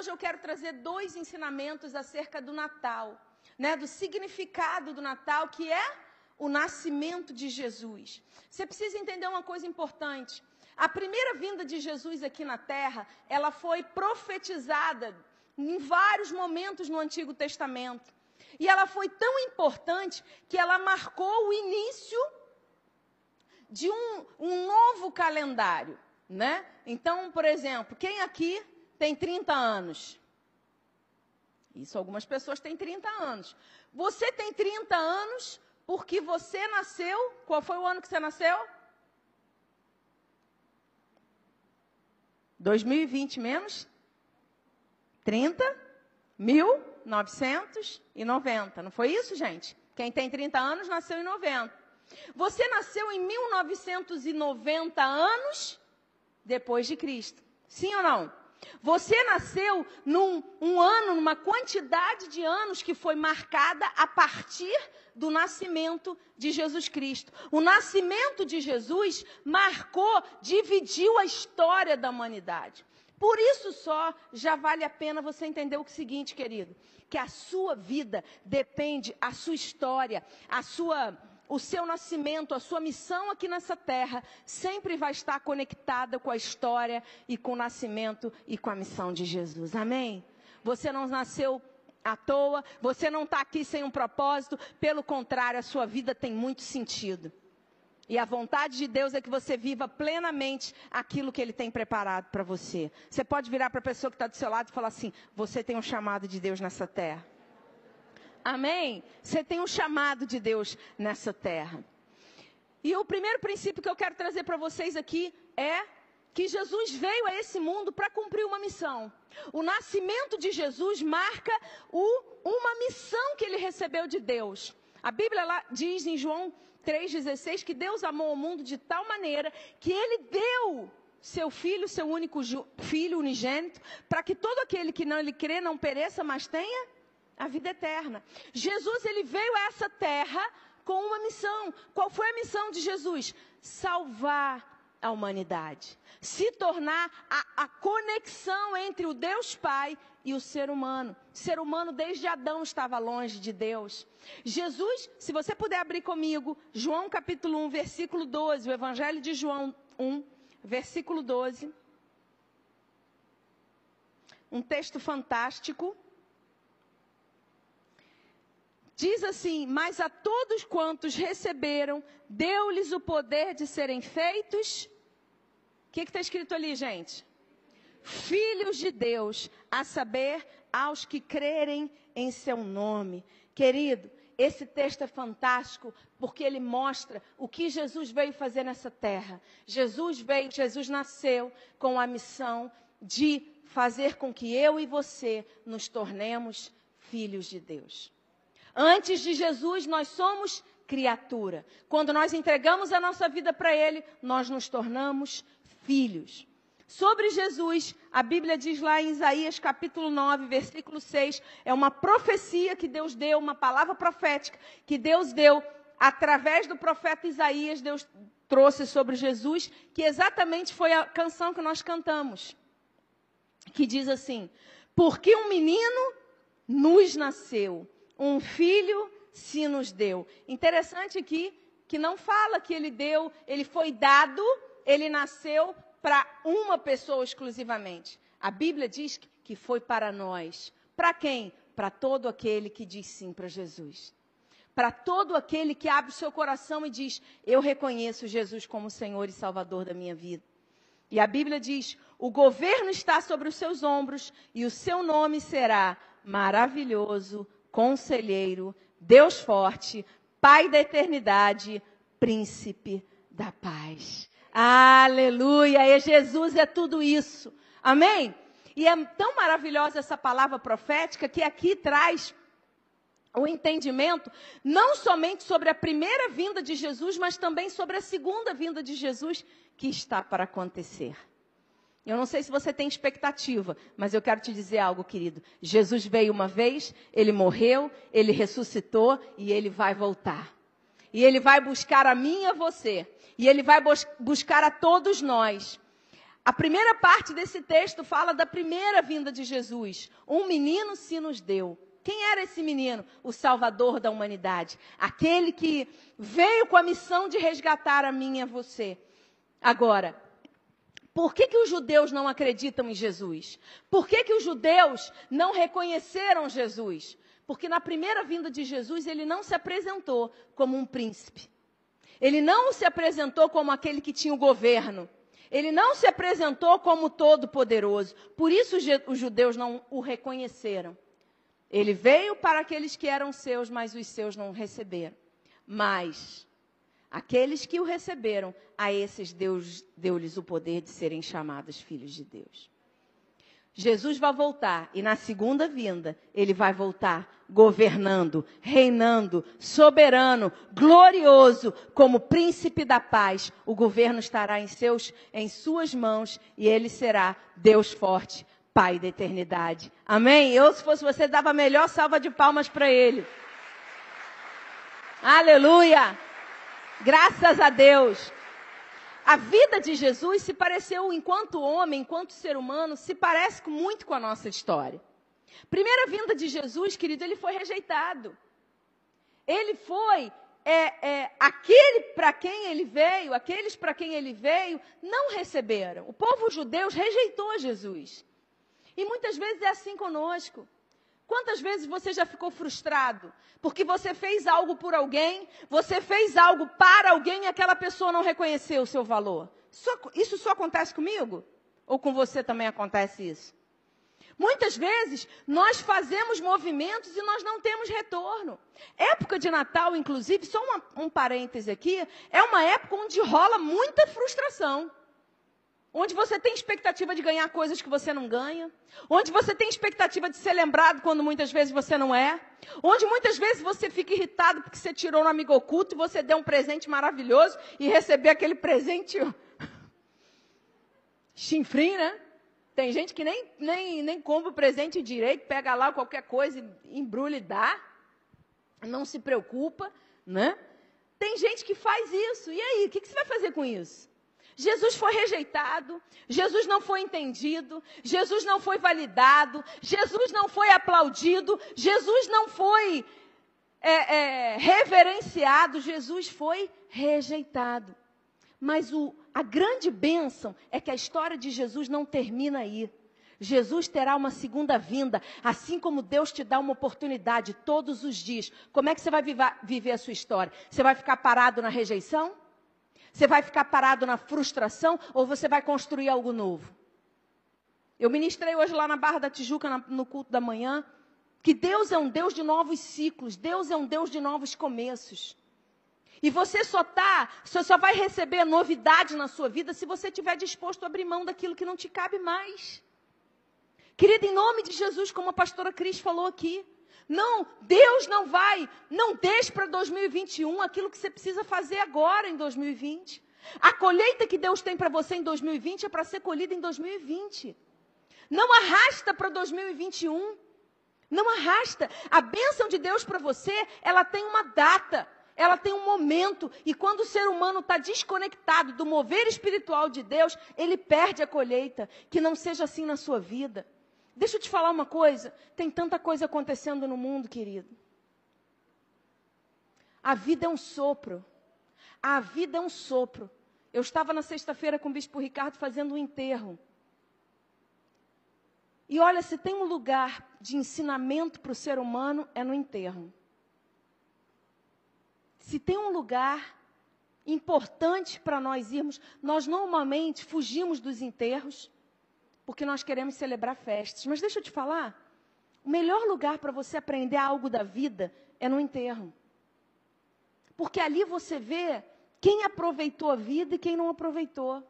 hoje eu quero trazer dois ensinamentos acerca do Natal, né, do significado do Natal, que é o nascimento de Jesus. Você precisa entender uma coisa importante. A primeira vinda de Jesus aqui na terra, ela foi profetizada em vários momentos no Antigo Testamento. E ela foi tão importante que ela marcou o início de um, um novo calendário, né? Então, por exemplo, quem aqui tem 30 anos? Isso, algumas pessoas têm 30 anos. Você tem 30 anos porque você nasceu. Qual foi o ano que você nasceu? 2020 menos 30, 1990. Não foi isso, gente? Quem tem 30 anos nasceu em 90. Você nasceu em 1990 anos depois de Cristo. Sim ou não? Você nasceu num um ano, numa quantidade de anos que foi marcada a partir do nascimento de Jesus Cristo. O nascimento de Jesus marcou, dividiu a história da humanidade. Por isso só já vale a pena você entender o seguinte, querido, que a sua vida depende, a sua história, a sua o seu nascimento, a sua missão aqui nessa terra, sempre vai estar conectada com a história e com o nascimento e com a missão de Jesus. Amém? Você não nasceu à toa, você não está aqui sem um propósito, pelo contrário, a sua vida tem muito sentido. E a vontade de Deus é que você viva plenamente aquilo que Ele tem preparado para você. Você pode virar para a pessoa que está do seu lado e falar assim: você tem um chamado de Deus nessa terra. Amém? Você tem um chamado de Deus nessa terra. E o primeiro princípio que eu quero trazer para vocês aqui é que Jesus veio a esse mundo para cumprir uma missão. O nascimento de Jesus marca o, uma missão que ele recebeu de Deus. A Bíblia lá diz em João 3,16 que Deus amou o mundo de tal maneira que ele deu seu filho, seu único filho unigênito, para que todo aquele que não lhe crê não pereça, mas tenha a vida eterna. Jesus ele veio a essa terra com uma missão. Qual foi a missão de Jesus? Salvar a humanidade, se tornar a, a, conexão entre o Deus Pai e o ser humano. O ser humano desde Adão estava longe de Deus. Jesus, se você puder abrir comigo, João capítulo 1, versículo 12, o Evangelho de João 1, versículo 12. Um texto fantástico. Diz assim: Mas a todos quantos receberam, deu-lhes o poder de serem feitos. O que está escrito ali, gente? Filhos de Deus, a saber, aos que crerem em seu nome. Querido, esse texto é fantástico porque ele mostra o que Jesus veio fazer nessa terra. Jesus veio, Jesus nasceu com a missão de fazer com que eu e você nos tornemos filhos de Deus. Antes de Jesus, nós somos criatura. Quando nós entregamos a nossa vida para Ele, nós nos tornamos filhos. Sobre Jesus, a Bíblia diz lá em Isaías capítulo 9, versículo 6, é uma profecia que Deus deu, uma palavra profética que Deus deu através do profeta Isaías, Deus trouxe sobre Jesus, que exatamente foi a canção que nós cantamos. Que diz assim: Porque um menino nos nasceu, um filho se nos deu. Interessante aqui que não fala que ele deu, ele foi dado, ele nasceu para uma pessoa exclusivamente. A Bíblia diz que foi para nós. Para quem? Para todo aquele que diz sim para Jesus. Para todo aquele que abre o seu coração e diz: Eu reconheço Jesus como Senhor e Salvador da minha vida. E a Bíblia diz: O governo está sobre os seus ombros e o seu nome será maravilhoso, conselheiro, Deus forte, Pai da eternidade, príncipe da paz. Aleluia! E Jesus é tudo isso. Amém? E é tão maravilhosa essa palavra profética que aqui traz o entendimento não somente sobre a primeira vinda de Jesus, mas também sobre a segunda vinda de Jesus que está para acontecer. Eu não sei se você tem expectativa, mas eu quero te dizer algo, querido. Jesus veio uma vez, ele morreu, ele ressuscitou e ele vai voltar. E ele vai buscar a mim e a você. E ele vai bus buscar a todos nós. A primeira parte desse texto fala da primeira vinda de Jesus. Um menino se nos deu. Quem era esse menino? O Salvador da humanidade. Aquele que veio com a missão de resgatar a mim e a você. Agora, por que, que os judeus não acreditam em Jesus? Por que, que os judeus não reconheceram Jesus? Porque na primeira vinda de Jesus ele não se apresentou como um príncipe. Ele não se apresentou como aquele que tinha o governo. Ele não se apresentou como todo-poderoso. Por isso os judeus não o reconheceram. Ele veio para aqueles que eram seus, mas os seus não receberam. Mas aqueles que o receberam, a esses Deus deu-lhes o poder de serem chamados filhos de Deus. Jesus vai voltar e na segunda vinda ele vai voltar governando, reinando, soberano, glorioso, como príncipe da paz. O governo estará em seus em suas mãos e ele será Deus forte, Pai da eternidade. Amém? Eu se fosse você dava a melhor salva de palmas para ele. Aleluia! Graças a Deus. A vida de Jesus se pareceu, enquanto homem, enquanto ser humano, se parece muito com a nossa história. Primeira vinda de Jesus, querido, ele foi rejeitado. Ele foi é, é, aquele para quem ele veio, aqueles para quem ele veio, não receberam. O povo judeu rejeitou Jesus. E muitas vezes é assim conosco. Quantas vezes você já ficou frustrado? Porque você fez algo por alguém, você fez algo para alguém e aquela pessoa não reconheceu o seu valor. Só, isso só acontece comigo? Ou com você também acontece isso? Muitas vezes nós fazemos movimentos e nós não temos retorno. Época de Natal, inclusive, só uma, um parêntese aqui, é uma época onde rola muita frustração. Onde você tem expectativa de ganhar coisas que você não ganha. Onde você tem expectativa de ser lembrado quando muitas vezes você não é. Onde muitas vezes você fica irritado porque você tirou um amigo oculto e você deu um presente maravilhoso e receber aquele presente chinfrim, né? Tem gente que nem, nem, nem compra o presente direito, pega lá qualquer coisa, embrulha e dá. Não se preocupa, né? Tem gente que faz isso. E aí, o que, que você vai fazer com isso? Jesus foi rejeitado, Jesus não foi entendido, Jesus não foi validado, Jesus não foi aplaudido, Jesus não foi é, é, reverenciado, Jesus foi rejeitado. Mas o, a grande bênção é que a história de Jesus não termina aí. Jesus terá uma segunda vinda, assim como Deus te dá uma oportunidade todos os dias. Como é que você vai viver, viver a sua história? Você vai ficar parado na rejeição? Você vai ficar parado na frustração ou você vai construir algo novo? Eu ministrei hoje lá na Barra da Tijuca, no culto da manhã, que Deus é um Deus de novos ciclos, Deus é um Deus de novos começos. E você só tá, você só vai receber novidade na sua vida se você estiver disposto a abrir mão daquilo que não te cabe mais. Querida, em nome de Jesus, como a pastora Cris falou aqui, não, Deus não vai, não deixe para 2021 aquilo que você precisa fazer agora em 2020. A colheita que Deus tem para você em 2020 é para ser colhida em 2020. Não arrasta para 2021. Não arrasta. A bênção de Deus para você, ela tem uma data, ela tem um momento. E quando o ser humano está desconectado do mover espiritual de Deus, ele perde a colheita. Que não seja assim na sua vida. Deixa eu te falar uma coisa: tem tanta coisa acontecendo no mundo, querido. A vida é um sopro. A vida é um sopro. Eu estava na sexta-feira com o bispo Ricardo fazendo um enterro. E olha, se tem um lugar de ensinamento para o ser humano, é no enterro. Se tem um lugar importante para nós irmos, nós normalmente fugimos dos enterros porque nós queremos celebrar festas. Mas deixa eu te falar, o melhor lugar para você aprender algo da vida é no enterro. Porque ali você vê quem aproveitou a vida e quem não aproveitou.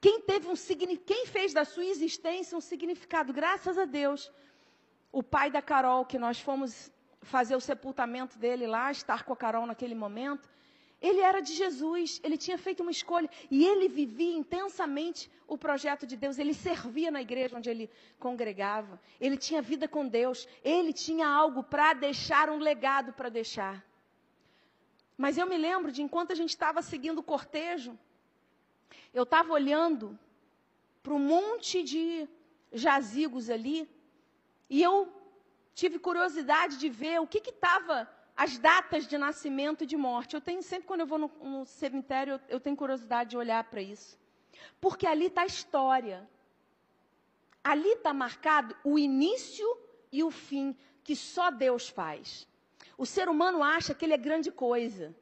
Quem teve um quem fez da sua existência um significado, graças a Deus. O pai da Carol, que nós fomos fazer o sepultamento dele lá, estar com a Carol naquele momento, ele era de Jesus, ele tinha feito uma escolha e ele vivia intensamente o projeto de Deus. Ele servia na igreja onde ele congregava, ele tinha vida com Deus, ele tinha algo para deixar, um legado para deixar. Mas eu me lembro de enquanto a gente estava seguindo o cortejo, eu estava olhando para um monte de jazigos ali. E eu tive curiosidade de ver o que estava as datas de nascimento e de morte. Eu tenho sempre, quando eu vou no, no cemitério, eu, eu tenho curiosidade de olhar para isso. Porque ali está a história. Ali está marcado o início e o fim que só Deus faz. O ser humano acha que ele é grande coisa.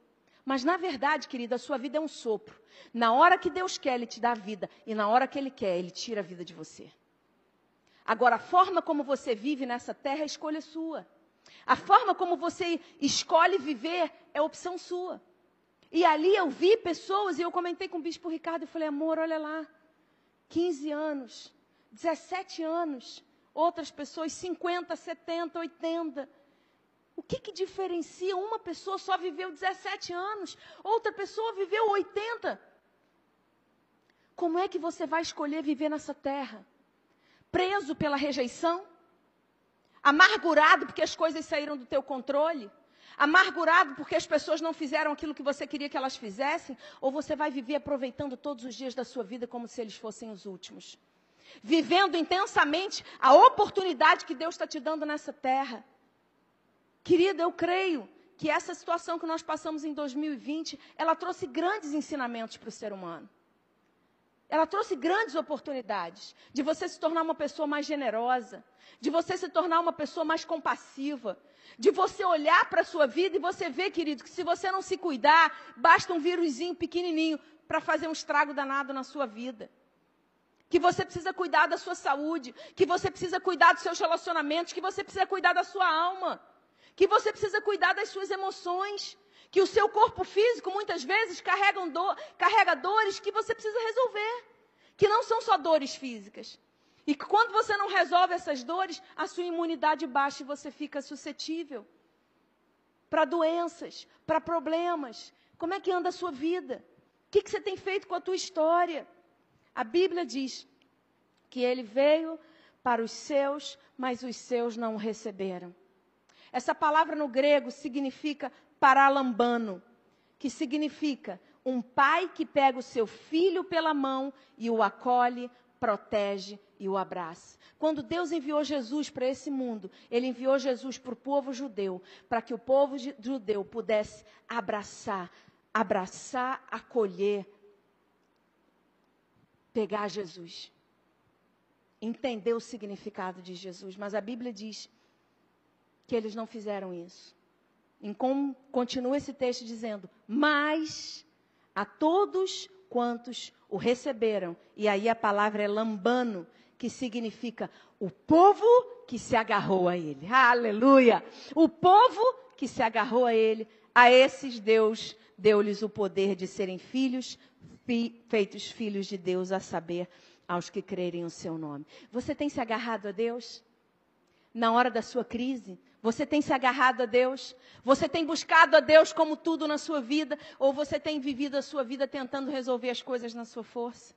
Mas, na verdade, querida, a sua vida é um sopro. Na hora que Deus quer, Ele te dá vida. E na hora que Ele quer, Ele tira a vida de você. Agora, a forma como você vive nessa terra é escolha sua. A forma como você escolhe viver é opção sua. E ali eu vi pessoas, e eu comentei com o bispo Ricardo, e falei, amor, olha lá, 15 anos, 17 anos, outras pessoas 50, 70, 80. O que, que diferencia? Uma pessoa só viveu 17 anos, outra pessoa viveu 80. Como é que você vai escolher viver nessa terra? Preso pela rejeição? Amargurado porque as coisas saíram do teu controle? Amargurado porque as pessoas não fizeram aquilo que você queria que elas fizessem? Ou você vai viver aproveitando todos os dias da sua vida como se eles fossem os últimos? Vivendo intensamente a oportunidade que Deus está te dando nessa terra. Querida, eu creio que essa situação que nós passamos em 2020, ela trouxe grandes ensinamentos para o ser humano. Ela trouxe grandes oportunidades de você se tornar uma pessoa mais generosa, de você se tornar uma pessoa mais compassiva, de você olhar para a sua vida e você ver, querido, que se você não se cuidar, basta um vírusinho pequenininho para fazer um estrago danado na sua vida. Que você precisa cuidar da sua saúde, que você precisa cuidar dos seus relacionamentos, que você precisa cuidar da sua alma que você precisa cuidar das suas emoções, que o seu corpo físico muitas vezes carrega, do, carrega dores que você precisa resolver, que não são só dores físicas. E que quando você não resolve essas dores, a sua imunidade baixa e você fica suscetível para doenças, para problemas. Como é que anda a sua vida? O que, que você tem feito com a tua história? A Bíblia diz que ele veio para os seus, mas os seus não o receberam. Essa palavra no grego significa paralambano, que significa um pai que pega o seu filho pela mão e o acolhe, protege e o abraça. Quando Deus enviou Jesus para esse mundo, Ele enviou Jesus para o povo judeu, para que o povo judeu pudesse abraçar, abraçar, acolher, pegar Jesus. Entender o significado de Jesus. Mas a Bíblia diz que eles não fizeram isso. Com, continua esse texto dizendo: Mas a todos quantos o receberam, e aí a palavra é lambano, que significa o povo que se agarrou a ele. Aleluia! O povo que se agarrou a ele, a esses Deus deu-lhes o poder de serem filhos, fi, feitos filhos de Deus, a saber, aos que crerem o seu nome. Você tem se agarrado a Deus? Na hora da sua crise? Você tem se agarrado a Deus? Você tem buscado a Deus como tudo na sua vida? Ou você tem vivido a sua vida tentando resolver as coisas na sua força?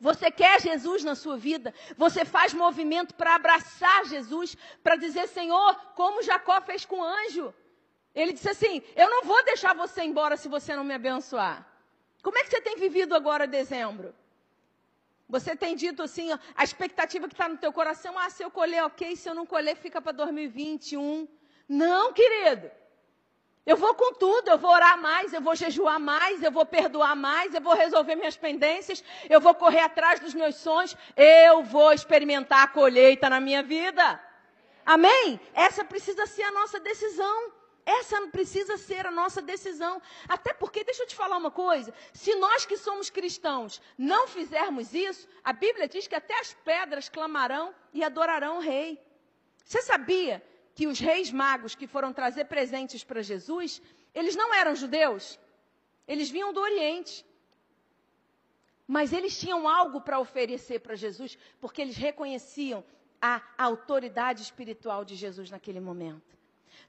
Você quer Jesus na sua vida? Você faz movimento para abraçar Jesus, para dizer, Senhor, como Jacó fez com o anjo. Ele disse assim: Eu não vou deixar você embora se você não me abençoar. Como é que você tem vivido agora dezembro? Você tem dito assim, a expectativa que está no teu coração, ah, se eu colher, ok, se eu não colher, fica para 2021. Não, querido. Eu vou com tudo, eu vou orar mais, eu vou jejuar mais, eu vou perdoar mais, eu vou resolver minhas pendências, eu vou correr atrás dos meus sonhos, eu vou experimentar a colheita na minha vida. Amém? Essa precisa ser a nossa decisão. Essa precisa ser a nossa decisão. Até porque, deixa eu te falar uma coisa: se nós que somos cristãos não fizermos isso, a Bíblia diz que até as pedras clamarão e adorarão o rei. Você sabia que os reis magos que foram trazer presentes para Jesus, eles não eram judeus? Eles vinham do Oriente. Mas eles tinham algo para oferecer para Jesus, porque eles reconheciam a autoridade espiritual de Jesus naquele momento.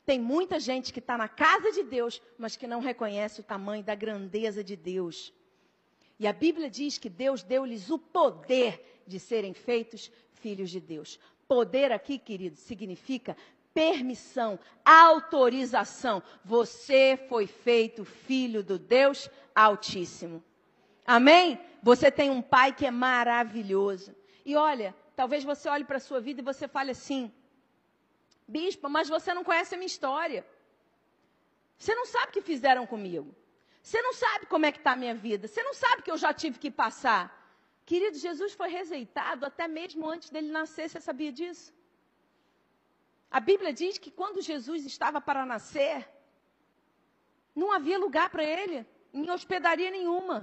Tem muita gente que está na casa de Deus, mas que não reconhece o tamanho da grandeza de Deus. E a Bíblia diz que Deus deu-lhes o poder de serem feitos filhos de Deus. Poder aqui, querido, significa permissão, autorização. Você foi feito filho do Deus Altíssimo. Amém? Você tem um pai que é maravilhoso. E olha, talvez você olhe para a sua vida e você fale assim: Bispa, mas você não conhece a minha história. Você não sabe o que fizeram comigo. Você não sabe como é que está a minha vida. Você não sabe que eu já tive que passar. Querido, Jesus foi rejeitado até mesmo antes dele nascer. Você sabia disso? A Bíblia diz que quando Jesus estava para nascer, não havia lugar para ele, em hospedaria nenhuma.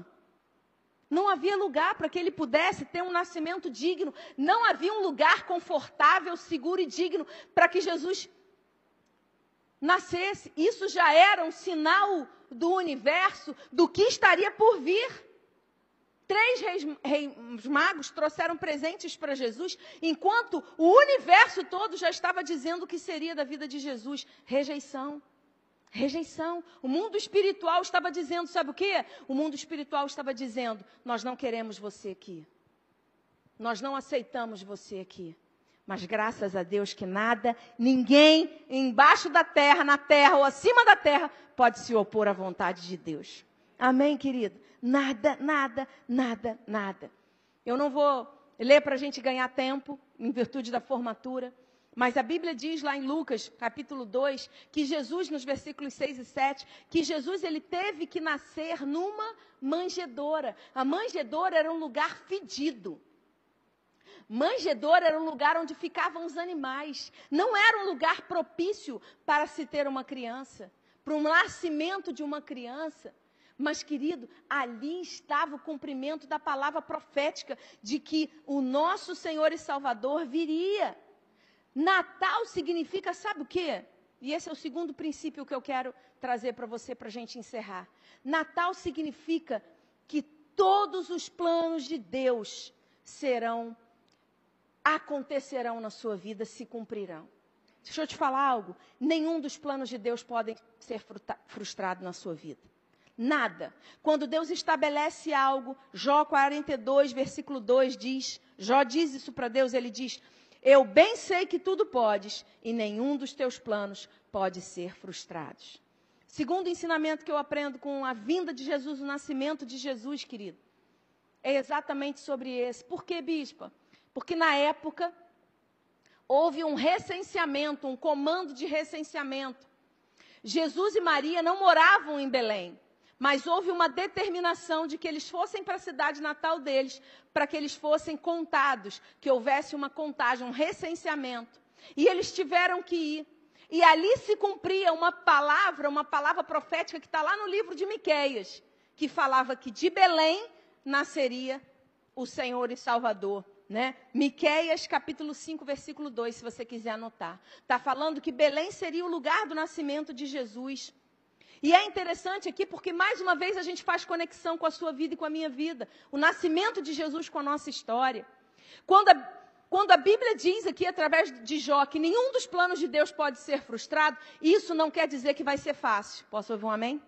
Não havia lugar para que ele pudesse ter um nascimento digno. Não havia um lugar confortável, seguro e digno para que Jesus nascesse. Isso já era um sinal do universo do que estaria por vir. Três reis, reis magos trouxeram presentes para Jesus, enquanto o universo todo já estava dizendo o que seria da vida de Jesus: rejeição. Rejeição. O mundo espiritual estava dizendo, sabe o quê? O mundo espiritual estava dizendo: nós não queremos você aqui. Nós não aceitamos você aqui. Mas graças a Deus que nada, ninguém embaixo da terra, na terra ou acima da terra pode se opor à vontade de Deus. Amém, querido? Nada, nada, nada, nada. Eu não vou ler para a gente ganhar tempo, em virtude da formatura. Mas a Bíblia diz lá em Lucas, capítulo 2, que Jesus, nos versículos 6 e 7, que Jesus ele teve que nascer numa manjedoura. A manjedoura era um lugar fedido. Manjedoura era um lugar onde ficavam os animais. Não era um lugar propício para se ter uma criança, para o nascimento de uma criança. Mas, querido, ali estava o cumprimento da palavra profética de que o nosso Senhor e Salvador viria. Natal significa, sabe o quê? E esse é o segundo princípio que eu quero trazer para você para a gente encerrar. Natal significa que todos os planos de Deus serão acontecerão na sua vida, se cumprirão. Deixa eu te falar algo. Nenhum dos planos de Deus podem ser frustrado na sua vida. Nada. Quando Deus estabelece algo, Jó 42, versículo 2 diz: Jó diz isso para Deus, ele diz: Eu bem sei que tudo podes, e nenhum dos teus planos pode ser frustrado. Segundo ensinamento que eu aprendo com a vinda de Jesus, o nascimento de Jesus, querido, é exatamente sobre esse. Por que, bispa? Porque na época houve um recenseamento, um comando de recenseamento. Jesus e Maria não moravam em Belém, mas houve uma determinação de que eles fossem para a cidade natal deles, para que eles fossem contados, que houvesse uma contagem, um recenseamento. E eles tiveram que ir. E ali se cumpria uma palavra, uma palavra profética que está lá no livro de Miqueias, que falava que de Belém nasceria o Senhor e Salvador né? Miqueias capítulo 5, versículo 2, se você quiser anotar. Está falando que Belém seria o lugar do nascimento de Jesus. E é interessante aqui porque mais uma vez a gente faz conexão com a sua vida e com a minha vida. O nascimento de Jesus com a nossa história. Quando a, quando a Bíblia diz aqui através de Jó que nenhum dos planos de Deus pode ser frustrado, isso não quer dizer que vai ser fácil. Posso ouvir um amém?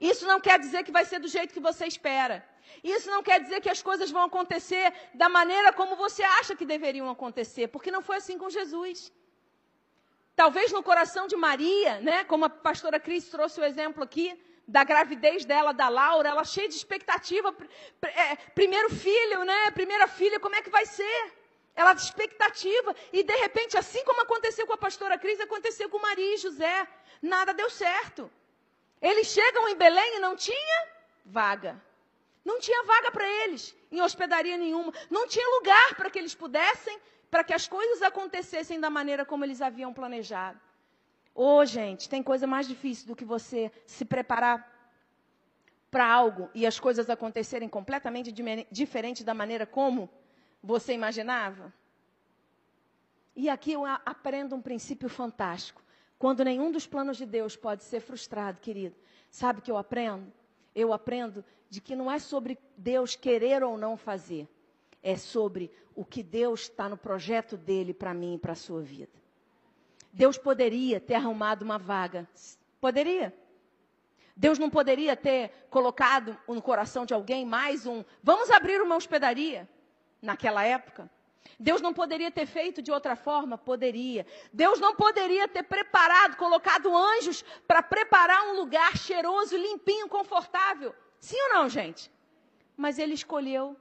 Isso não quer dizer que vai ser do jeito que você espera. Isso não quer dizer que as coisas vão acontecer da maneira como você acha que deveriam acontecer, porque não foi assim com Jesus. Talvez no coração de Maria, né, como a pastora Cris trouxe o exemplo aqui, da gravidez dela, da Laura, ela cheia de expectativa. É, primeiro filho, né? Primeira filha, como é que vai ser? Ela de expectativa. E de repente, assim como aconteceu com a pastora Cris, aconteceu com Maria e José. Nada deu certo. Eles chegam em Belém e não tinha vaga. Não tinha vaga para eles em hospedaria nenhuma. Não tinha lugar para que eles pudessem, para que as coisas acontecessem da maneira como eles haviam planejado. Ô, oh, gente, tem coisa mais difícil do que você se preparar para algo e as coisas acontecerem completamente diferente da maneira como você imaginava? E aqui eu aprendo um princípio fantástico. Quando nenhum dos planos de Deus pode ser frustrado, querido, sabe o que eu aprendo? Eu aprendo de que não é sobre Deus querer ou não fazer, é sobre o que Deus está no projeto dele para mim e para a sua vida. Deus poderia ter arrumado uma vaga, poderia. Deus não poderia ter colocado no coração de alguém mais um, vamos abrir uma hospedaria naquela época. Deus não poderia ter feito de outra forma? Poderia. Deus não poderia ter preparado, colocado anjos para preparar um lugar cheiroso, limpinho, confortável? Sim ou não, gente? mas ele escolheu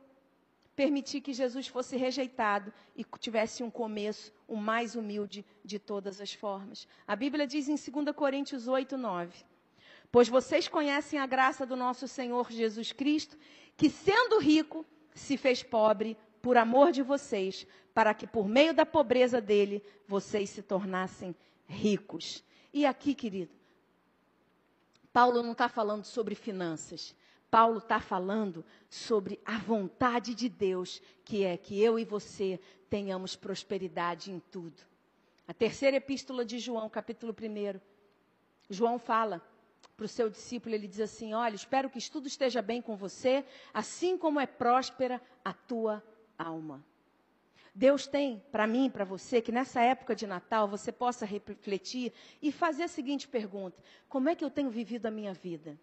permitir que Jesus fosse rejeitado e tivesse um começo, o mais humilde de todas as formas. A Bíblia diz em 2 Coríntios 8, 9: Pois vocês conhecem a graça do nosso Senhor Jesus Cristo, que sendo rico, se fez pobre por amor de vocês, para que por meio da pobreza dele vocês se tornassem ricos. E aqui, querido, Paulo não está falando sobre finanças. Paulo está falando sobre a vontade de Deus, que é que eu e você tenhamos prosperidade em tudo. A terceira epístola de João, capítulo 1. João fala para o seu discípulo, ele diz assim: Olha, espero que tudo esteja bem com você, assim como é próspera a tua alma. Deus tem para mim, para você, que nessa época de Natal você possa refletir e fazer a seguinte pergunta: Como é que eu tenho vivido a minha vida?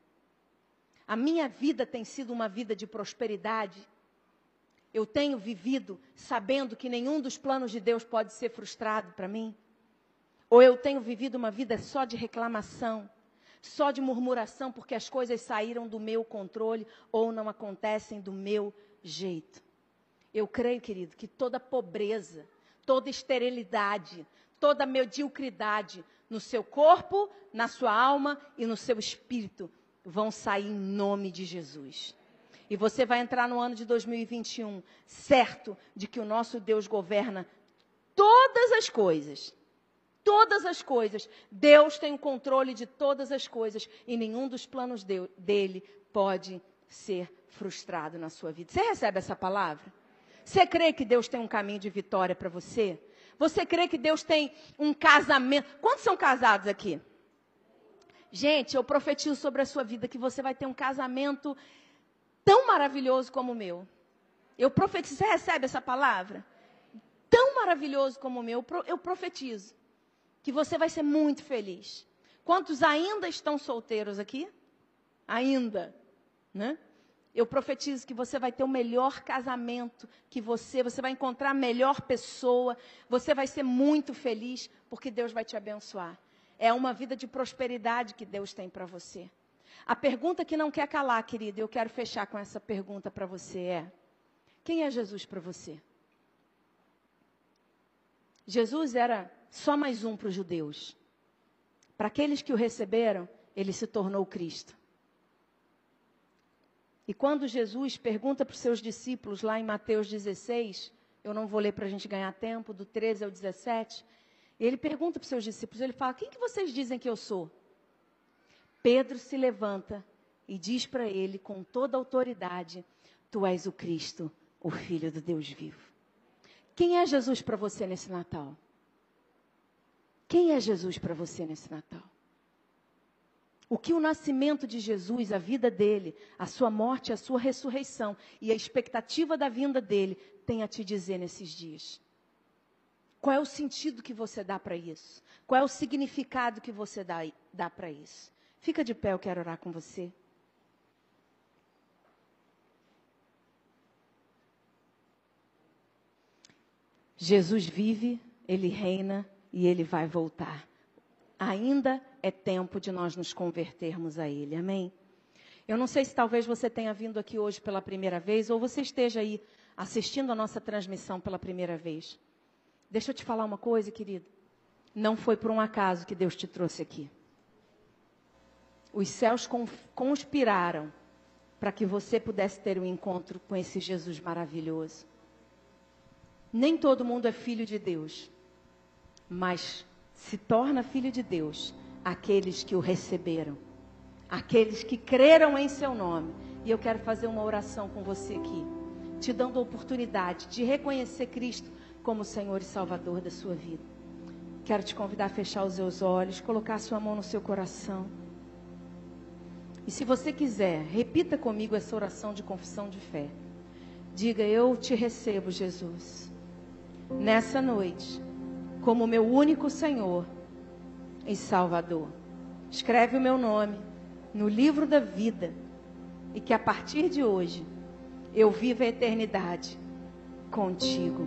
A minha vida tem sido uma vida de prosperidade? Eu tenho vivido sabendo que nenhum dos planos de Deus pode ser frustrado para mim? Ou eu tenho vivido uma vida só de reclamação, só de murmuração, porque as coisas saíram do meu controle ou não acontecem do meu jeito? Eu creio, querido, que toda pobreza, toda esterilidade, toda mediocridade no seu corpo, na sua alma e no seu espírito vão sair em nome de Jesus. E você vai entrar no ano de 2021 certo de que o nosso Deus governa todas as coisas. Todas as coisas. Deus tem o controle de todas as coisas e nenhum dos planos de, dele pode ser frustrado na sua vida. Você recebe essa palavra? Você crê que Deus tem um caminho de vitória para você? Você crê que Deus tem um casamento? Quantos são casados aqui? Gente, eu profetizo sobre a sua vida que você vai ter um casamento tão maravilhoso como o meu. Eu profetizo, você recebe essa palavra? Tão maravilhoso como o meu, eu profetizo que você vai ser muito feliz. Quantos ainda estão solteiros aqui? Ainda, né? Eu profetizo que você vai ter o melhor casamento que você, você vai encontrar a melhor pessoa, você vai ser muito feliz, porque Deus vai te abençoar. É uma vida de prosperidade que Deus tem para você. A pergunta que não quer calar, querida, eu quero fechar com essa pergunta para você é: quem é Jesus para você? Jesus era só mais um para os judeus. Para aqueles que o receberam, ele se tornou Cristo. E quando Jesus pergunta para os seus discípulos, lá em Mateus 16, eu não vou ler para a gente ganhar tempo, do 13 ao 17, ele pergunta para os seus discípulos, ele fala: Quem que vocês dizem que eu sou? Pedro se levanta e diz para ele com toda autoridade: Tu és o Cristo, o Filho do Deus vivo. Quem é Jesus para você nesse Natal? Quem é Jesus para você nesse Natal? O que o nascimento de Jesus, a vida dele, a sua morte, a sua ressurreição e a expectativa da vinda dele tem a te dizer nesses dias? Qual é o sentido que você dá para isso? Qual é o significado que você dá, dá para isso? Fica de pé, eu quero orar com você. Jesus vive, ele reina e ele vai voltar. Ainda é tempo de nós nos convertermos a Ele. Amém? Eu não sei se talvez você tenha vindo aqui hoje pela primeira vez ou você esteja aí assistindo a nossa transmissão pela primeira vez. Deixa eu te falar uma coisa, querido. Não foi por um acaso que Deus te trouxe aqui. Os céus conspiraram para que você pudesse ter um encontro com esse Jesus maravilhoso. Nem todo mundo é filho de Deus, mas se torna filho de Deus aqueles que o receberam, aqueles que creram em seu nome. E eu quero fazer uma oração com você aqui, te dando a oportunidade de reconhecer Cristo como Senhor e Salvador da sua vida. Quero te convidar a fechar os seus olhos, colocar sua mão no seu coração. E se você quiser, repita comigo essa oração de confissão de fé. Diga: Eu te recebo, Jesus, nessa noite, como meu único Senhor e Salvador. Escreve o meu nome no livro da vida e que a partir de hoje eu viva a eternidade contigo,